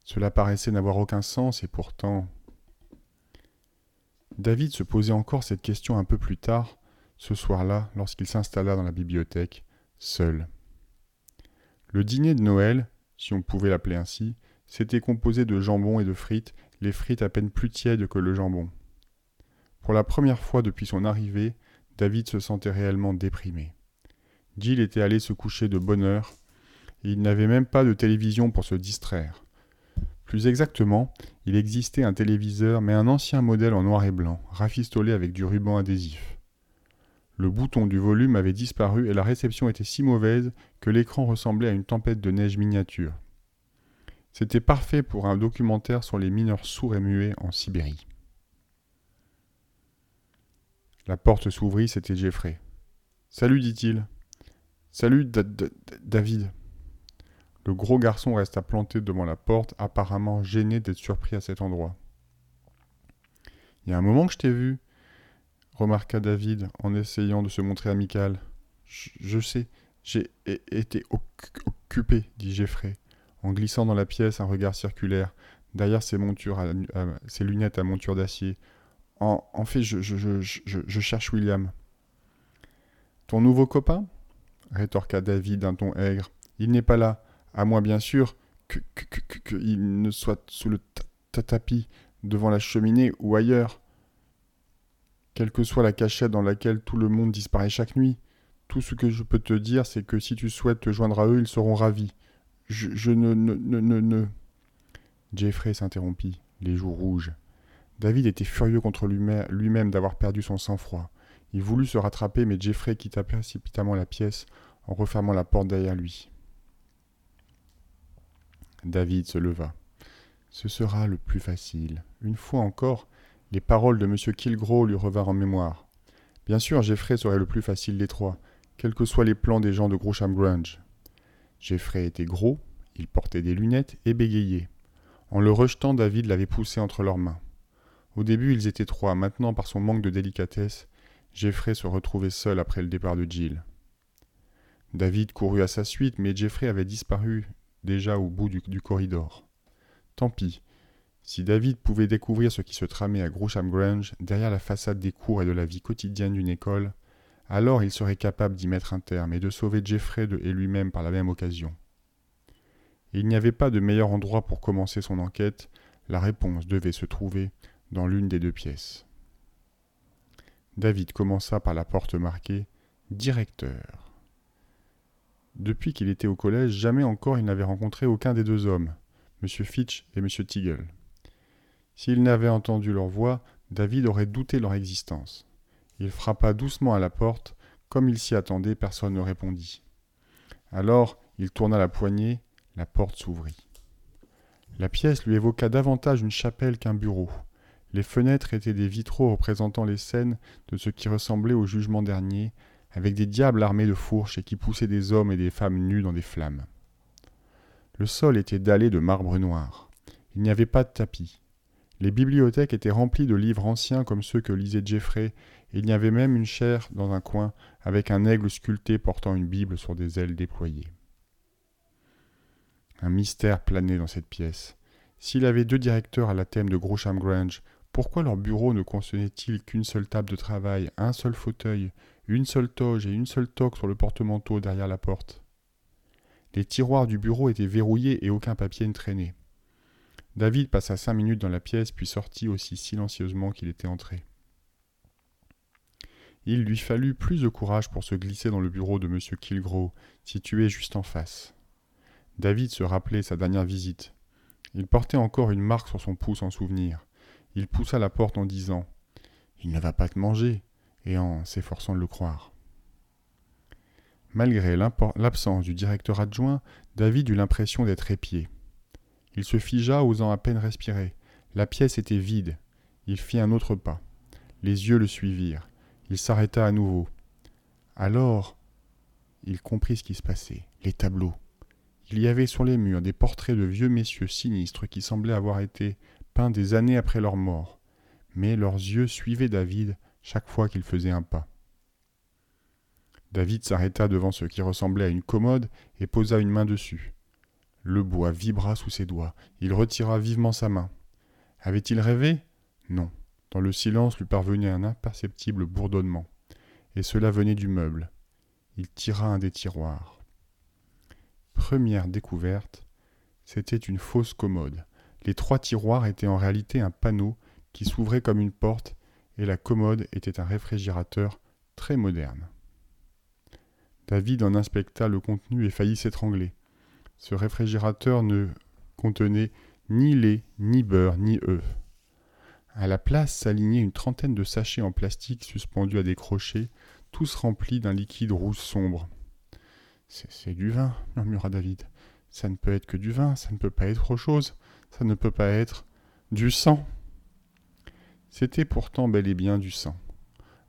Cela paraissait n'avoir aucun sens et pourtant... David se posait encore cette question un peu plus tard, ce soir-là, lorsqu'il s'installa dans la bibliothèque, seul. Le dîner de Noël, si on pouvait l'appeler ainsi, C'était composé de jambon et de frites, les frites à peine plus tièdes que le jambon. Pour la première fois depuis son arrivée, David se sentait réellement déprimé. Jill était allé se coucher de bonne heure, il n'avait même pas de télévision pour se distraire. Plus exactement, il existait un téléviseur, mais un ancien modèle en noir et blanc, rafistolé avec du ruban adhésif. Le bouton du volume avait disparu et la réception était si mauvaise que l'écran ressemblait à une tempête de neige miniature. C'était parfait pour un documentaire sur les mineurs sourds et muets en Sibérie. La porte s'ouvrit, c'était Jeffrey. Salut, dit-il. Salut, David. Le gros garçon resta planté devant la porte, apparemment gêné d'être surpris à cet endroit. Il y a un moment que je t'ai vu, remarqua David en essayant de se montrer amical. Je, sais, j'ai été occupé, dit Jeffrey, en glissant dans la pièce un regard circulaire, derrière ses, lunettes à monture d'acier. En, fait, je, cherche William. Ton nouveau copain? rétorqua David d'un ton aigre. Il n'est pas là, à moins bien sûr qu'il ne soit sous le tapis devant la cheminée ou ailleurs. Quelle que soit la cachette dans laquelle tout le monde disparaît chaque nuit, tout ce que je peux te dire, c'est que si tu souhaites te joindre à eux, ils seront ravis. Je, ne, ne, ne, ne, Jeffrey s'interrompit, les joues rouges. David était furieux contre lui-même d'avoir perdu son sang-froid. Il voulut se rattraper, mais Jeffrey quitta précipitamment la pièce en refermant la porte derrière lui. David se leva. Ce sera le plus facile. Une fois encore, les paroles de M. Kilgro lui revinrent en mémoire. Bien sûr, Jeffrey serait le plus facile des trois, quels que soient les plans des gens de Grosham Grange. Jeffrey était gros, il portait des lunettes et bégayait. En le rejetant, David l'avait poussé entre leurs mains. Au début, ils étaient trois, maintenant, par son manque de délicatesse, Jeffrey se retrouvait seul après le départ de Jill. David courut à sa suite, mais Jeffrey avait disparu déjà au bout du, corridor. Tant pis. Si David pouvait découvrir ce qui se tramait à Grosham Grange, derrière la façade des cours et de la vie quotidienne d'une école, alors il serait capable d'y mettre un terme et de sauver Jeffrey et lui-même par la même occasion. il n'y avait pas de meilleur endroit pour commencer son enquête, la réponse devait se trouver dans l'une des deux pièces. David commença par la porte marquée Directeur. Depuis qu'il était au collège, jamais encore il n'avait rencontré aucun des deux hommes, M. Fitch et M. Tiggle. S'il n'avait entendu leur voix, David aurait douté leur existence. Il frappa doucement à la porte, comme il s'y attendait, personne ne répondit. Alors il tourna la poignée, la porte s'ouvrit. La pièce lui évoqua davantage une chapelle qu'un bureau. Les fenêtres étaient des vitraux représentant les scènes de ce qui ressemblait au jugement dernier, avec des diables armés de fourches et qui poussaient des hommes et des femmes nus dans des flammes. Le sol était dallé de marbre noir. Il n'y avait pas de tapis. Les bibliothèques étaient remplies de livres anciens comme ceux que lisait Jeffrey, et il y avait même une chaire dans un coin avec un aigle sculpté portant une Bible sur des ailes déployées. Un mystère planait dans cette pièce. S'il avait deux directeurs à la thème de Grosham Grange, pourquoi leur bureau ne contenait-il qu'une seule table de travail, un seul fauteuil, une seule toge et une seule toque sur le porte-manteau derrière la porte. Les tiroirs du bureau étaient verrouillés et aucun papier ne traînait. David passa cinq minutes dans la pièce puis sortit aussi silencieusement qu'il était entré. Il lui fallut plus de courage pour se glisser dans le bureau de M. Kilgro, situé juste en face. David se rappelait sa dernière visite. Il portait encore une marque sur son pouce en souvenir. Il poussa la porte en disant Il ne va pas te manger et en s'efforçant de le croire. Malgré l'absence du directeur adjoint, David eut l'impression d'être épié. Il se figea, osant à peine respirer. La pièce était vide. Il fit un autre pas. Les yeux le suivirent. Il s'arrêta à nouveau. Alors, il comprit ce qui se passait. Les tableaux. Il y avait sur les murs des portraits de vieux messieurs sinistres qui semblaient avoir été peints des années après leur mort. Mais leurs yeux suivaient David chaque fois qu'il faisait un pas. David s'arrêta devant ce qui ressemblait à une commode et posa une main dessus. Le bois vibra sous ses doigts. Il retira vivement sa main. Avait-il rêvé? Non. Dans le silence lui parvenait un imperceptible bourdonnement. Et cela venait du meuble. Il tira un des tiroirs. Première découverte, C'était une fausse commode. Les trois tiroirs étaient en réalité un panneau qui s'ouvrait comme une porte, et la commode était un réfrigérateur très moderne. David en inspecta le contenu et faillit s'étrangler. Ce réfrigérateur ne contenait ni lait, ni beurre, ni œufs. À la place s'alignaient une trentaine de sachets en plastique suspendus à des crochets, tous remplis d'un liquide rouge sombre. C'est du vin, murmura David. Ça ne peut être que du vin, ça ne peut pas être autre chose, ça ne peut pas être du sang. C'était pourtant bel et bien du sang.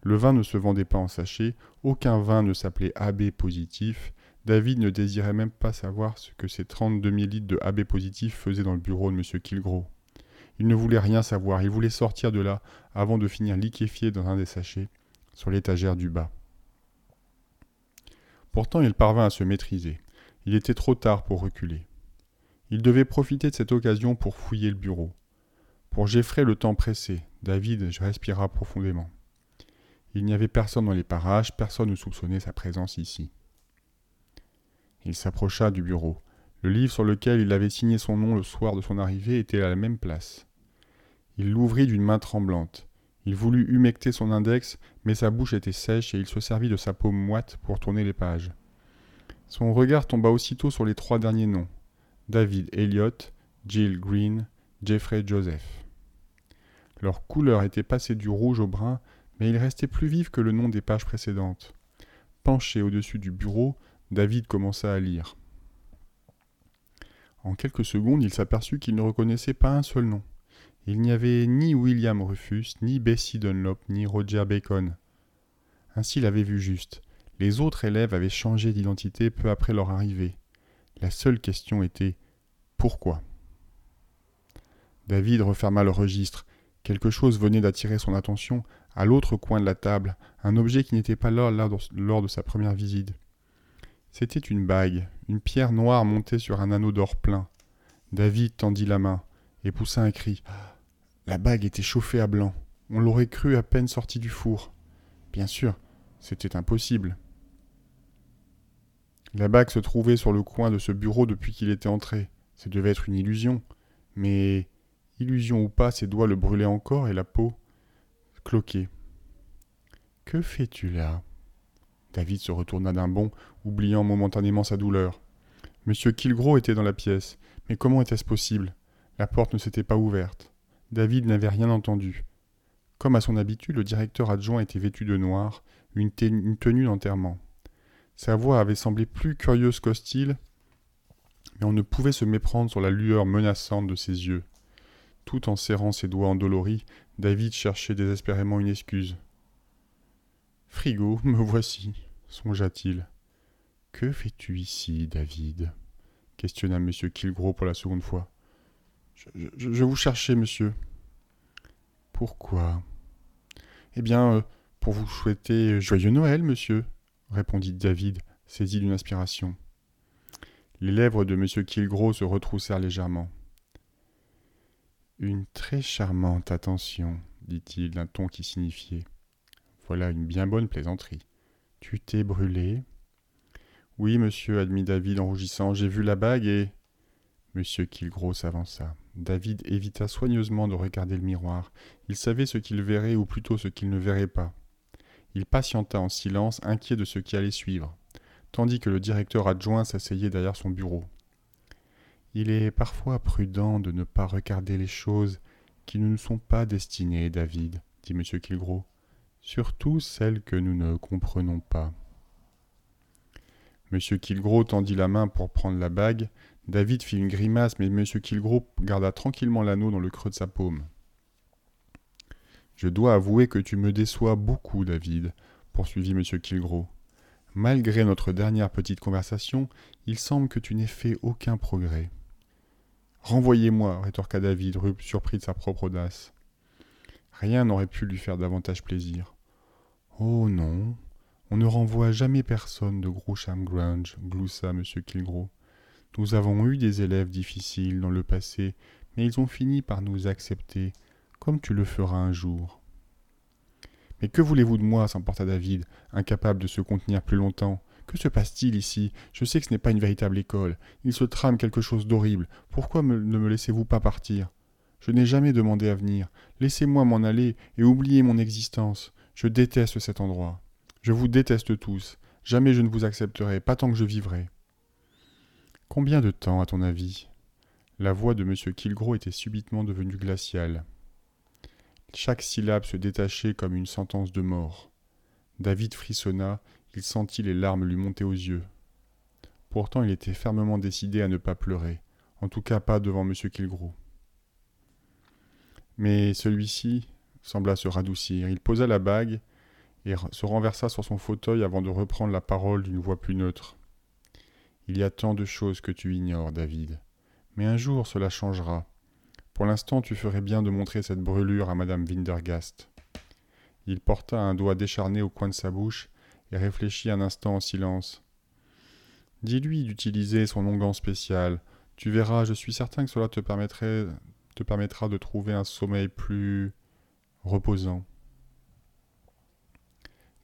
Le vin ne se vendait pas en sachet, aucun vin ne s'appelait AB positif. David ne désirait même pas savoir ce que ces 32 000 litres de AB positif faisaient dans le bureau de M. Kilgro. Il ne voulait rien savoir, il voulait sortir de là avant de finir liquéfié dans un des sachets sur l'étagère du bas. Pourtant il parvint à se maîtriser. Il était trop tard pour reculer. Il devait profiter de cette occasion pour fouiller le bureau. Pour Geoffrey le temps pressé, David respira profondément. Il n'y avait personne dans les parages, personne ne soupçonnait sa présence ici. Il s'approcha du bureau. Le livre sur lequel il avait signé son nom le soir de son arrivée était à la même place. Il l'ouvrit d'une main tremblante. Il voulut humecter son index, mais sa bouche était sèche et il se servit de sa paume moite pour tourner les pages. Son regard tomba aussitôt sur les trois derniers noms David Elliott, Jill Green, Jeffrey Joseph. Leur couleur était passée du rouge au brun, mais il restait plus vif que le nom des pages précédentes. Penché au-dessus du bureau, David commença à lire. En quelques secondes, il s'aperçut qu'il ne reconnaissait pas un seul nom. Il n'y avait ni William Rufus, ni Bessie Dunlop, ni Roger Bacon. Ainsi il avait vu juste. Les autres élèves avaient changé d'identité peu après leur arrivée. La seule question était pourquoi? David referma le registre. Quelque chose venait d'attirer son attention à l'autre coin de la table, un objet qui n'était pas là lors de sa première visite. C'était une bague, une pierre noire montée sur un anneau d'or plein. David tendit la main et poussa un cri. La bague était chauffée à blanc. On l'aurait cru à peine sorti du four. Bien sûr, c'était impossible. La bague se trouvait sur le coin de ce bureau depuis qu'il était entré. Ça devait être une illusion. Mais, illusion ou pas, ses doigts le brûlaient encore et la peau cloquait. Que fais-tu là? David se retourna d'un bond, oubliant momentanément sa douleur. Monsieur Kilgro était dans la pièce. Mais comment était-ce possible? La porte ne s'était pas ouverte. David n'avait rien entendu. Comme à son habitude, le directeur adjoint était vêtu de noir, une, tenue d'enterrement. Sa voix avait semblé plus curieuse qu'hostile, mais on ne pouvait se méprendre sur la lueur menaçante de ses yeux. Tout en serrant ses doigts endoloris, David cherchait désespérément une excuse. Frigo, me voici, songea-t-il. Que fais-tu ici, David? questionna M. Kilgro pour la seconde fois. Je, vous cherchais, monsieur. Pourquoi? Eh bien, euh, pour vous souhaiter joyeux Noël, monsieur, répondit David, saisi d'une inspiration. Les lèvres de M. Kilgro se retroussèrent légèrement. Une très charmante attention, dit-il d'un ton qui signifiait. Voilà une bien bonne plaisanterie. Tu t'es brûlé? Oui, monsieur, admit David en rougissant, j'ai vu la bague et. Monsieur Kilgro s'avança. David évita soigneusement de regarder le miroir. Il savait ce qu'il verrait ou plutôt ce qu'il ne verrait pas. Il patienta en silence, inquiet de ce qui allait suivre, tandis que le directeur adjoint s'asseyait derrière son bureau. Il est parfois prudent de ne pas regarder les choses qui ne nous sont pas destinées, David, dit M. Kilgro, surtout celles que nous ne comprenons pas. M. Kilgro tendit la main pour prendre la bague, David fit une grimace, mais M. Kilgro garda tranquillement l'anneau dans le creux de sa paume. Je dois avouer que tu me déçois beaucoup, David, poursuivit M. Kilgro. Malgré notre dernière petite conversation, il semble que tu n'aies fait aucun progrès. Renvoyez-moi, rétorqua David, surpris de sa propre audace. Rien n'aurait pu lui faire davantage plaisir. Oh non, on ne renvoie jamais personne de Groucham Grange, gloussa M. Kilgro. Nous avons eu des élèves difficiles dans le passé, mais ils ont fini par nous accepter, comme tu le feras un jour. Mais que voulez-vous de moi s'emporta David, incapable de se contenir plus longtemps? Que se passe-t-il ici? Je sais que ce n'est pas une véritable école. Il se trame quelque chose d'horrible. Pourquoi ne me laissez-vous pas partir? Je n'ai jamais demandé à venir. Laissez-moi m'en aller et oublier mon existence. Je déteste cet endroit. Je vous déteste tous. Jamais je ne vous accepterai, pas tant que je vivrai. Combien de temps, à ton avis? La voix de M. Kilgro était subitement devenue glaciale. Chaque syllabe se détachait comme une sentence de mort. David frissonna, il sentit les larmes lui monter aux yeux. Pourtant il était fermement décidé à ne pas pleurer, en tout cas pas devant M. Kilgro. Mais celui-ci sembla se radoucir. Il posa la bague et se renversa sur son fauteuil avant de reprendre la parole d'une voix plus neutre. Il y a tant de choses que tu ignores, David. Mais un jour cela changera. Pour l'instant, tu ferais bien de montrer cette brûlure à madame Windergast. Il porta un doigt décharné au coin de sa bouche et réfléchit un instant en silence. Dis-lui d'utiliser son onguent spécial. Tu verras, je suis certain que cela te, permettrait, te permettra de trouver un sommeil plus reposant.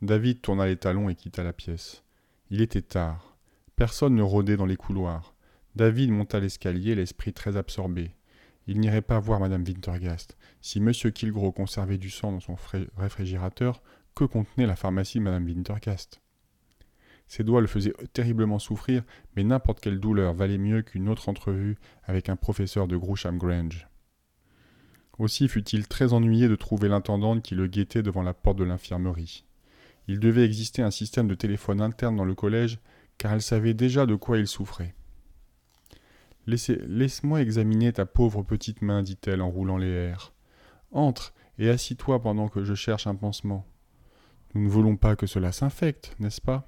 David tourna les talons et quitta la pièce. Il était tard. Personne ne rôdait dans les couloirs. David monta l'escalier, l'esprit très absorbé. Il n'irait pas voir madame Wintergast. Si M. Kilgro conservait du sang dans son réfrigérateur, que contenait la pharmacie madame Wintergast Ses doigts le faisaient terriblement souffrir, mais n'importe quelle douleur valait mieux qu'une autre entrevue avec un professeur de Groucham Grange. Aussi fut-il très ennuyé de trouver l'intendante qui le guettait devant la porte de l'infirmerie. Il devait exister un système de téléphone interne dans le collège car elle savait déjà de quoi il souffrait. Laisse-moi examiner ta pauvre petite main, dit-elle en roulant les airs. Entre et assis-toi pendant que je cherche un pansement. Nous ne voulons pas que cela s'infecte, n'est-ce pas?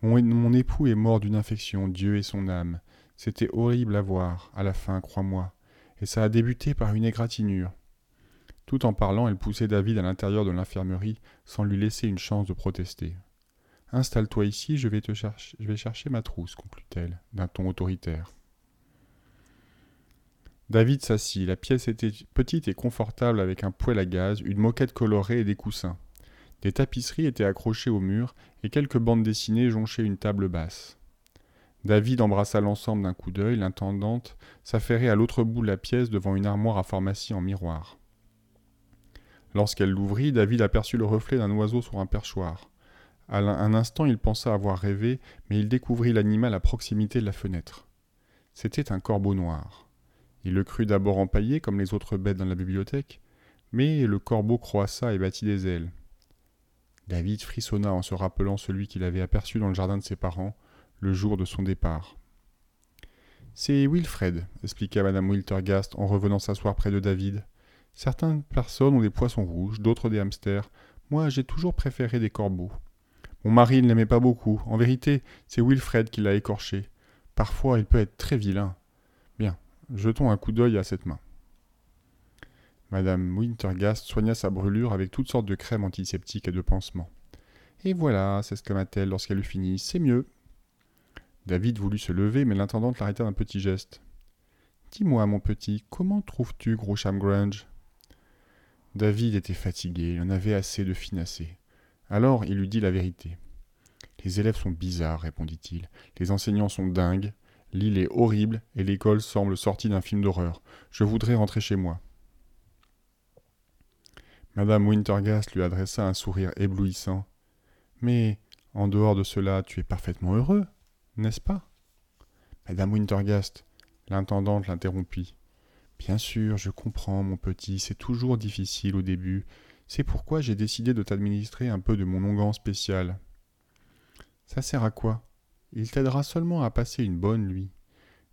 Mon, époux est mort d'une infection, Dieu et son âme. C'était horrible à voir, à la fin, crois-moi, et ça a débuté par une égratignure. Tout en parlant, elle poussait David à l'intérieur de l'infirmerie sans lui laisser une chance de protester. Installe-toi ici, je vais, te chercher, je vais chercher ma trousse, conclut-elle, d'un ton autoritaire. David s'assit. La pièce était petite et confortable avec un poêle à gaz, une moquette colorée et des coussins. Des tapisseries étaient accrochées au mur et quelques bandes dessinées jonchaient une table basse. David embrassa l'ensemble d'un coup d'œil, l'intendante s'affairait à l'autre bout de la pièce devant une armoire à pharmacie en miroir. Lorsqu'elle l'ouvrit, David aperçut le reflet d'un oiseau sur un perchoir. Un instant, il pensa avoir rêvé, mais il découvrit l'animal à proximité de la fenêtre. C'était un corbeau noir. Il le crut d'abord empaillé comme les autres bêtes dans la bibliothèque, mais le corbeau croissa et battit des ailes. David frissonna en se rappelant celui qu'il avait aperçu dans le jardin de ses parents le jour de son départ. C'est Wilfred, expliqua madame Wiltergast en revenant s'asseoir près de David. Certaines personnes ont des poissons rouges, d'autres des hamsters. Moi, j'ai toujours préféré des corbeaux. Mon mari ne l'aimait pas beaucoup. En vérité, c'est Wilfred qui l'a écorché. Parfois, il peut être très vilain. Bien, jetons un coup d'œil à cette main. Madame Wintergast soigna sa brûlure avec toutes sortes de crèmes antiseptiques et de pansements. Et voilà, s'exclama-t-elle lorsqu'elle eut fini, c'est mieux. David voulut se lever, mais l'intendante l'arrêta d'un petit geste. Dis-moi, mon petit, comment trouves-tu Groucham Grange? David était fatigué, il en avait assez de finasser. Alors il lui dit la vérité. Les élèves sont bizarres, répondit-il. Les enseignants sont dingues. L'île est horrible et l'école semble sortie d'un film d'horreur. Je voudrais rentrer chez moi. Madame Wintergast lui adressa un sourire éblouissant. Mais, en dehors de cela, tu es parfaitement heureux, n'est-ce pas? Madame Wintergast, l'intendante l'interrompit. Bien sûr, je comprends, mon petit, c'est toujours difficile au début, c'est pourquoi j'ai décidé de t'administrer un peu de mon onguent spécial. Ça sert à quoi? Il t'aidera seulement à passer une bonne nuit,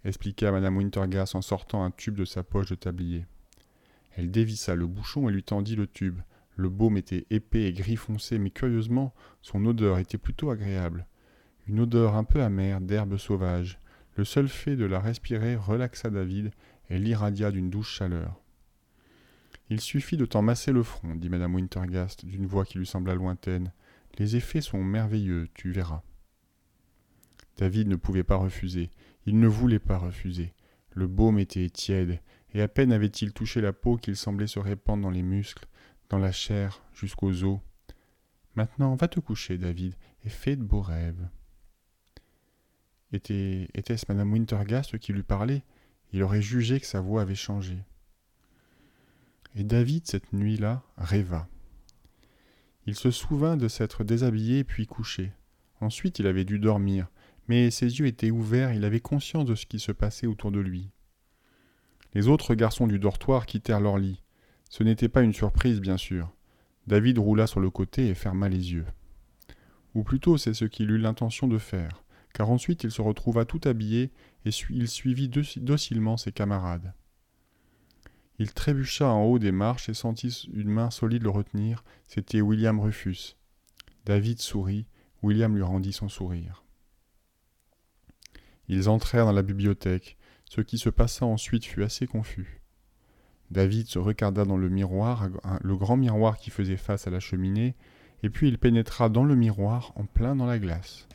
expliqua madame Wintergas en sortant un tube de sa poche de tablier. Elle dévissa le bouchon et lui tendit le tube. Le baume était épais et gris foncé, mais curieusement, son odeur était plutôt agréable. Une odeur un peu amère d'herbe sauvage. Le seul fait de la respirer relaxa David et l'irradia d'une douce chaleur. Il suffit de t'en masser le front, dit madame Wintergast d'une voix qui lui sembla lointaine. Les effets sont merveilleux, tu verras. David ne pouvait pas refuser. Il ne voulait pas refuser. Le baume était tiède, et à peine avait-il touché la peau qu'il semblait se répandre dans les muscles, dans la chair, jusqu'aux os. Maintenant, va te coucher, David, et fais de beaux rêves. Était, était-ce Madame Wintergast qui lui parlait? Il aurait jugé que sa voix avait changé. Et David, cette nuit-là, rêva. Il se souvint de s'être déshabillé puis couché. Ensuite, il avait dû dormir, mais ses yeux étaient ouverts, il avait conscience de ce qui se passait autour de lui. Les autres garçons du dortoir quittèrent leur lit. Ce n'était pas une surprise, bien sûr. David roula sur le côté et ferma les yeux. Ou plutôt c'est ce qu'il eut l'intention de faire, car ensuite il se retrouva tout habillé et il suivit docilement ses camarades. Il trébucha en haut des marches et sentit une main solide le retenir. C'était William Rufus. David sourit. William lui rendit son sourire. Ils entrèrent dans la bibliothèque. Ce qui se passa ensuite fut assez confus. David se regarda dans le miroir, le grand miroir qui faisait face à la cheminée, et puis il pénétra dans le miroir en plein dans la glace.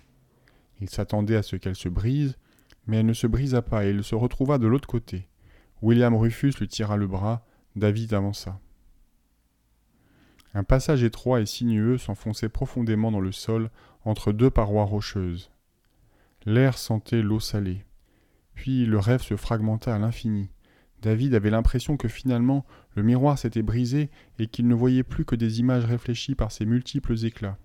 Il s'attendait à ce qu'elle se brise, mais elle ne se brisa pas et il se retrouva de l'autre côté. William Rufus lui tira le bras, David avança. Un passage étroit et sinueux s'enfonçait profondément dans le sol entre deux parois rocheuses. L'air sentait l'eau salée. Puis le rêve se fragmenta à l'infini. David avait l'impression que finalement le miroir s'était brisé et qu'il ne voyait plus que des images réfléchies par ses multiples éclats.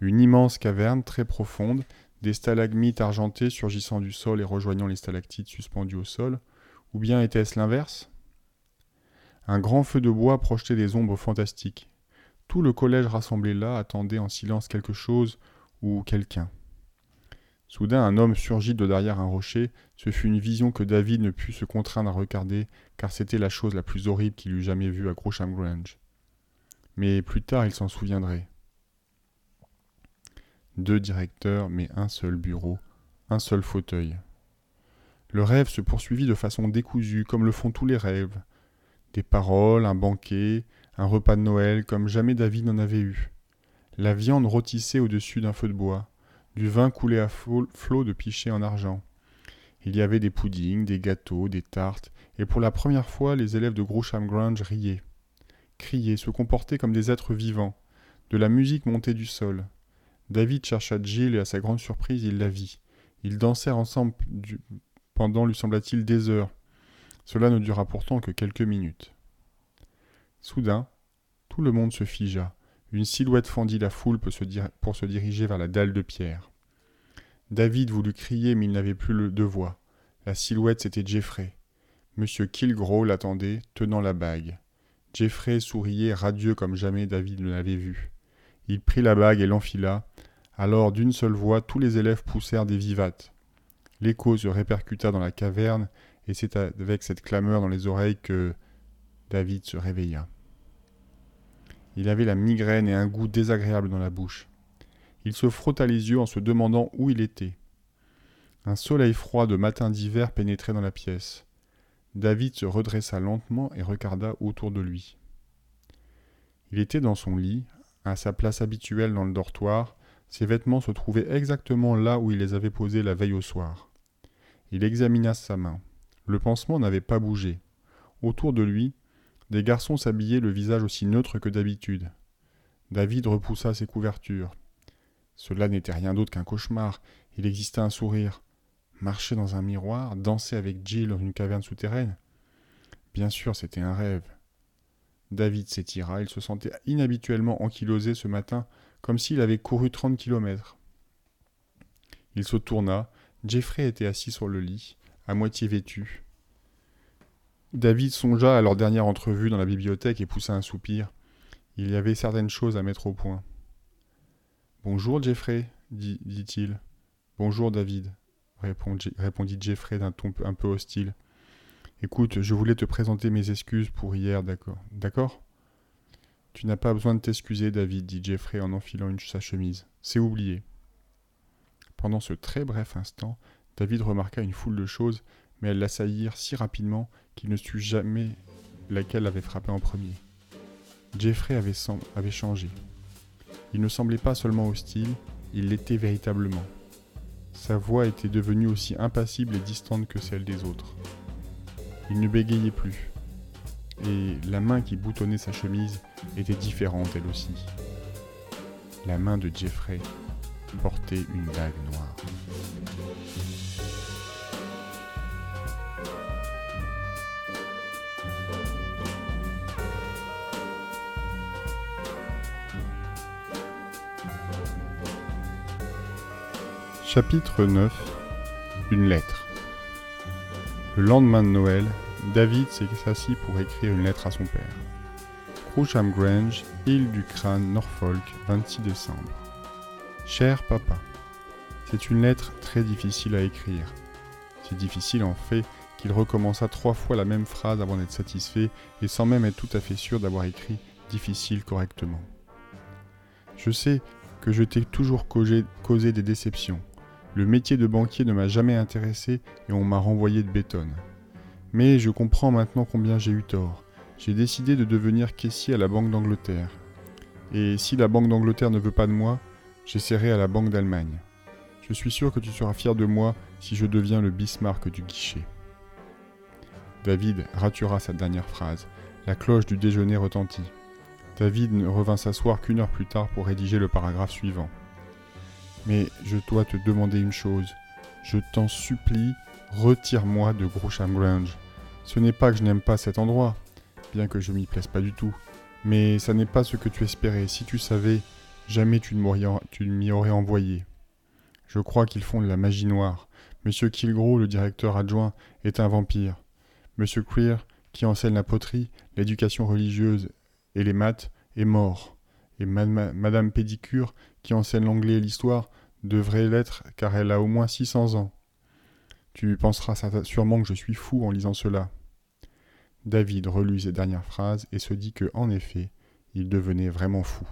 Une immense caverne très profonde, des stalagmites argentées surgissant du sol et rejoignant les stalactites suspendues au sol, ou bien était-ce l'inverse? Un grand feu de bois projetait des ombres fantastiques. Tout le collège rassemblé là attendait en silence quelque chose ou quelqu'un. Soudain un homme surgit de derrière un rocher, ce fut une vision que David ne put se contraindre à regarder, car c'était la chose la plus horrible qu'il eût jamais vue à Grosham Grange. Mais plus tard il s'en souviendrait. Deux directeurs, mais un seul bureau, un seul fauteuil. Le rêve se poursuivit de façon décousue, comme le font tous les rêves. Des paroles, un banquet, un repas de Noël, comme jamais David n'en avait eu. La viande rôtissait au-dessus d'un feu de bois. Du vin coulait à flots de pichets en argent. Il y avait des puddings, des gâteaux, des tartes, et pour la première fois les élèves de Grosham Grange riaient. Criaient, se comportaient comme des êtres vivants. De la musique montait du sol. David chercha Jill et à sa grande surprise il la vit. Ils dansèrent ensemble pendant, lui sembla-t-il, des heures. Cela ne dura pourtant que quelques minutes. Soudain, tout le monde se figea. Une silhouette fendit la foule pour se, diriger vers la dalle de pierre. David voulut crier, mais il n'avait plus de voix. La silhouette, c'était Jeffrey. Monsieur Kilgrew l'attendait, tenant la bague. Jeffrey souriait radieux comme jamais David ne l'avait vu. Il prit la bague et l'enfila. Alors, d'une seule voix, tous les élèves poussèrent des vivates. L'écho se répercuta dans la caverne, et c'est avec cette clameur dans les oreilles que David se réveilla. Il avait la migraine et un goût désagréable dans la bouche. Il se frotta les yeux en se demandant où il était. Un soleil froid de matin d'hiver pénétrait dans la pièce. David se redressa lentement et regarda autour de lui. Il était dans son lit, à sa place habituelle dans le dortoir, ses vêtements se trouvaient exactement là où il les avait posés la veille au soir. Il examina sa main. Le pansement n'avait pas bougé. Autour de lui, des garçons s'habillaient le visage aussi neutre que d'habitude. David repoussa ses couvertures. Cela n'était rien d'autre qu'un cauchemar. Il existait un sourire. Marcher dans un miroir, danser avec Jill dans une caverne souterraine. Bien sûr, c'était un rêve. David s'étira, il se sentait inhabituellement ankylosé ce matin, comme s'il avait couru trente kilomètres. Il se tourna, Jeffrey était assis sur le lit, à moitié vêtu. David songea à leur dernière entrevue dans la bibliothèque et poussa un soupir. Il y avait certaines choses à mettre au point. Bonjour, Jeffrey, dit-il. Bonjour, David, répondit Jeffrey d'un ton un peu hostile. Écoute, je voulais te présenter mes excuses pour hier, d'accord D'accord? Tu n'as pas besoin de t'excuser, David, dit Jeffrey en enfilant sa chemise. C'est oublié. Pendant ce très bref instant, David remarqua une foule de choses, mais elles l'assaillirent si rapidement qu'il ne sut jamais laquelle avait frappé en premier. Jeffrey avait, changé. Il ne semblait pas seulement hostile, il l'était véritablement. Sa voix était devenue aussi impassible et distante que celle des autres. Il ne bégayait plus. Et la main qui boutonnait sa chemise était différente elle aussi. La main de Jeffrey porter une bague noire. Chapitre 9 Une lettre Le lendemain de Noël, David s'est assis pour écrire une lettre à son père. Croucham Grange, île du crâne, Norfolk, 26 décembre. Cher papa, c'est une lettre très difficile à écrire. C'est difficile en fait qu'il recommença trois fois la même phrase avant d'être satisfait et sans même être tout à fait sûr d'avoir écrit difficile correctement. Je sais que je t'ai toujours causé des déceptions. Le métier de banquier ne m'a jamais intéressé et on m'a renvoyé de béton. Mais je comprends maintenant combien j'ai eu tort. J'ai décidé de devenir caissier à la Banque d'Angleterre. Et si la Banque d'Angleterre ne veut pas de moi, j'essaierai à la Banque d'Allemagne. Je suis sûr que tu seras fier de moi si je deviens le Bismarck du guichet. David ratura sa dernière phrase. La cloche du déjeuner retentit. David ne revint s'asseoir qu'une heure plus tard pour rédiger le paragraphe suivant. Mais je dois te demander une chose. Je t'en supplie, retire-moi de Grosham Grange. Ce n'est pas que je n'aime pas cet endroit, bien que je m'y plaise pas du tout. Mais ça n'est pas ce que tu espérais. Si tu savais, jamais tu ne m'y aurais envoyé. Je crois qu'ils font de la magie noire. Monsieur Kilgrew, le directeur adjoint, est un vampire. Monsieur Queer, qui enseigne la poterie, l'éducation religieuse et les maths, est mort. Et Madame Pédicure, qui enseigne l'anglais et l'histoire, devrait l'être car elle a au moins 600 ans. Tu penseras sûrement que je suis fou en lisant cela. David relut ces dernières phrases et se dit que, en effet, il devenait vraiment fou.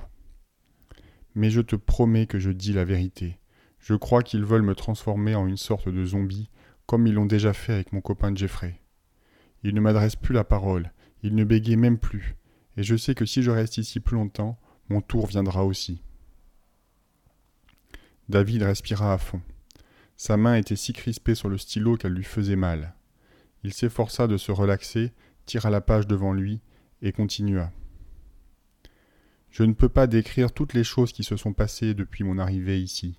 Mais je te promets que je dis la vérité. Je crois qu'ils veulent me transformer en une sorte de zombie, comme ils l'ont déjà fait avec mon copain Jeffrey. Ils ne m'adressent plus la parole, ils ne bégayent même plus, et je sais que si je reste ici plus longtemps, mon tour viendra aussi. David respira à fond. Sa main était si crispée sur le stylo qu'elle lui faisait mal. Il s'efforça de se relaxer, tira la page devant lui et continua. Je ne peux pas décrire toutes les choses qui se sont passées depuis mon arrivée ici,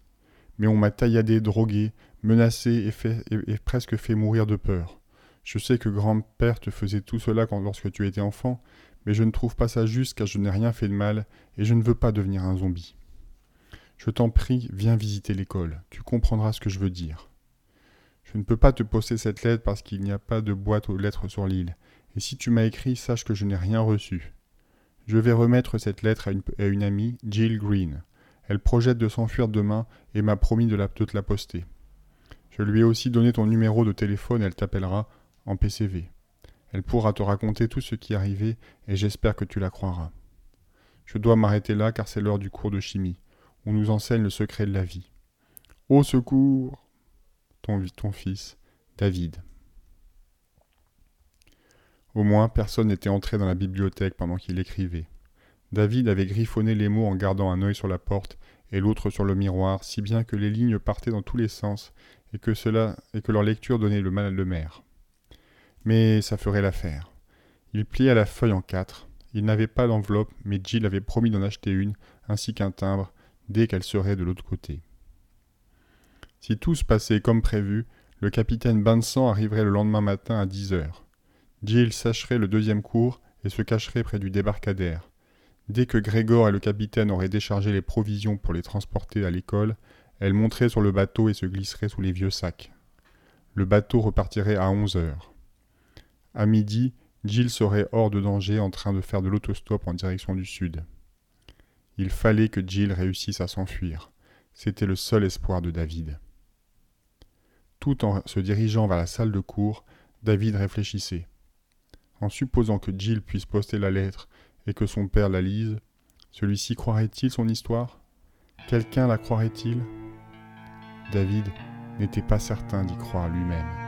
mais on m'a tailladé, drogué, menacé et, presque fait mourir de peur. Je sais que grand-père te faisait tout cela lorsque tu étais enfant, mais je ne trouve pas ça juste car je n'ai rien fait de mal et je ne veux pas devenir un zombie. Je t'en prie, viens visiter l'école, tu comprendras ce que je veux dire. Je ne peux pas te poster cette lettre parce qu'il n'y a pas de boîte aux lettres sur l'île, et si tu m'as écrit, sache que je n'ai rien reçu. Je vais remettre cette lettre à une, amie, Jill Green. Elle projette de s'enfuir demain et m'a promis de, la, de te la poster. Je lui ai aussi donné ton numéro de téléphone, elle t'appellera en PCV. Elle pourra te raconter tout ce qui est arrivé et j'espère que tu la croiras. Je dois m'arrêter là car c'est l'heure du cours de chimie. On nous enseigne le secret de la vie. Au secours ton, fils, David. Au moins, personne n'était entré dans la bibliothèque pendant qu'il écrivait. David avait griffonné les mots en gardant un œil sur la porte et l'autre sur le miroir, si bien que les lignes partaient dans tous les sens et que cela et que leur lecture donnait le mal à le mer. Mais ça ferait l'affaire. Il plia la feuille en quatre. Il n'avait pas d'enveloppe, mais Jill avait promis d'en acheter une, ainsi qu'un timbre, dès qu'elle serait de l'autre côté. Si tout se passait comme prévu, le capitaine Bansan arriverait le lendemain matin à dix heures. Jill sacherait le deuxième cours et se cacherait près du débarcadère. Dès que Grégor et le capitaine auraient déchargé les provisions pour les transporter à l'école, elle monterait sur le bateau et se glisserait sous les vieux sacs. Le bateau repartirait à onze heures. À midi, Jill serait hors de danger en train de faire de l'autostop en direction du sud. Il fallait que Jill réussisse à s'enfuir. C'était le seul espoir de David. Tout en se dirigeant vers la salle de cours, David réfléchissait. En supposant que Jill puisse poster la lettre et que son père la lise, celui-ci croirait-il son histoire? Quelqu'un la croirait-il? David n'était pas certain d'y croire lui-même.